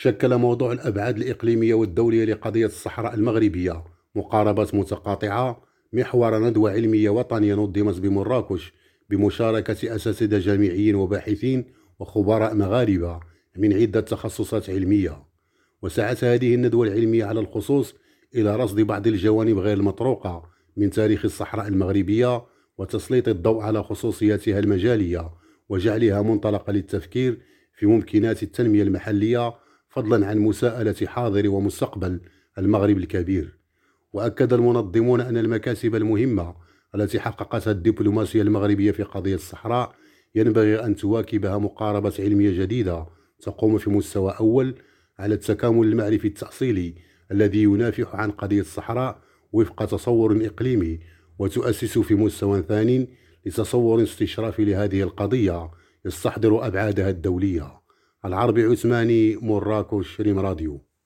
شكل موضوع الأبعاد الإقليمية والدولية لقضية الصحراء المغربية. مقاربات متقاطعة محور ندوة علمية وطنية نظمت بمراكش بمشاركة أساتذة جامعيين وباحثين وخبراء مغاربة من عدة تخصصات علمية. وسعت هذه الندوة العلمية على الخصوص إلى رصد بعض الجوانب غير المطروقة من تاريخ الصحراء المغربية وتسليط الضوء على خصوصياتها المجالية وجعلها منطلقا للتفكير في ممكنات التنمية المحلية فضلا عن مساءلة حاضر ومستقبل المغرب الكبير. وأكد المنظمون أن المكاسب المهمة التي حققتها الدبلوماسية المغربية في قضية الصحراء ينبغي أن تواكبها مقاربة علمية جديدة تقوم في مستوى أول على التكامل المعرفي التأصيلي الذي ينافح عن قضية الصحراء وفق تصور إقليمي وتؤسس في مستوى ثاني لتصور استشرافي لهذه القضية يستحضر أبعادها الدولية. العربي عثماني مراكش ريم راديو.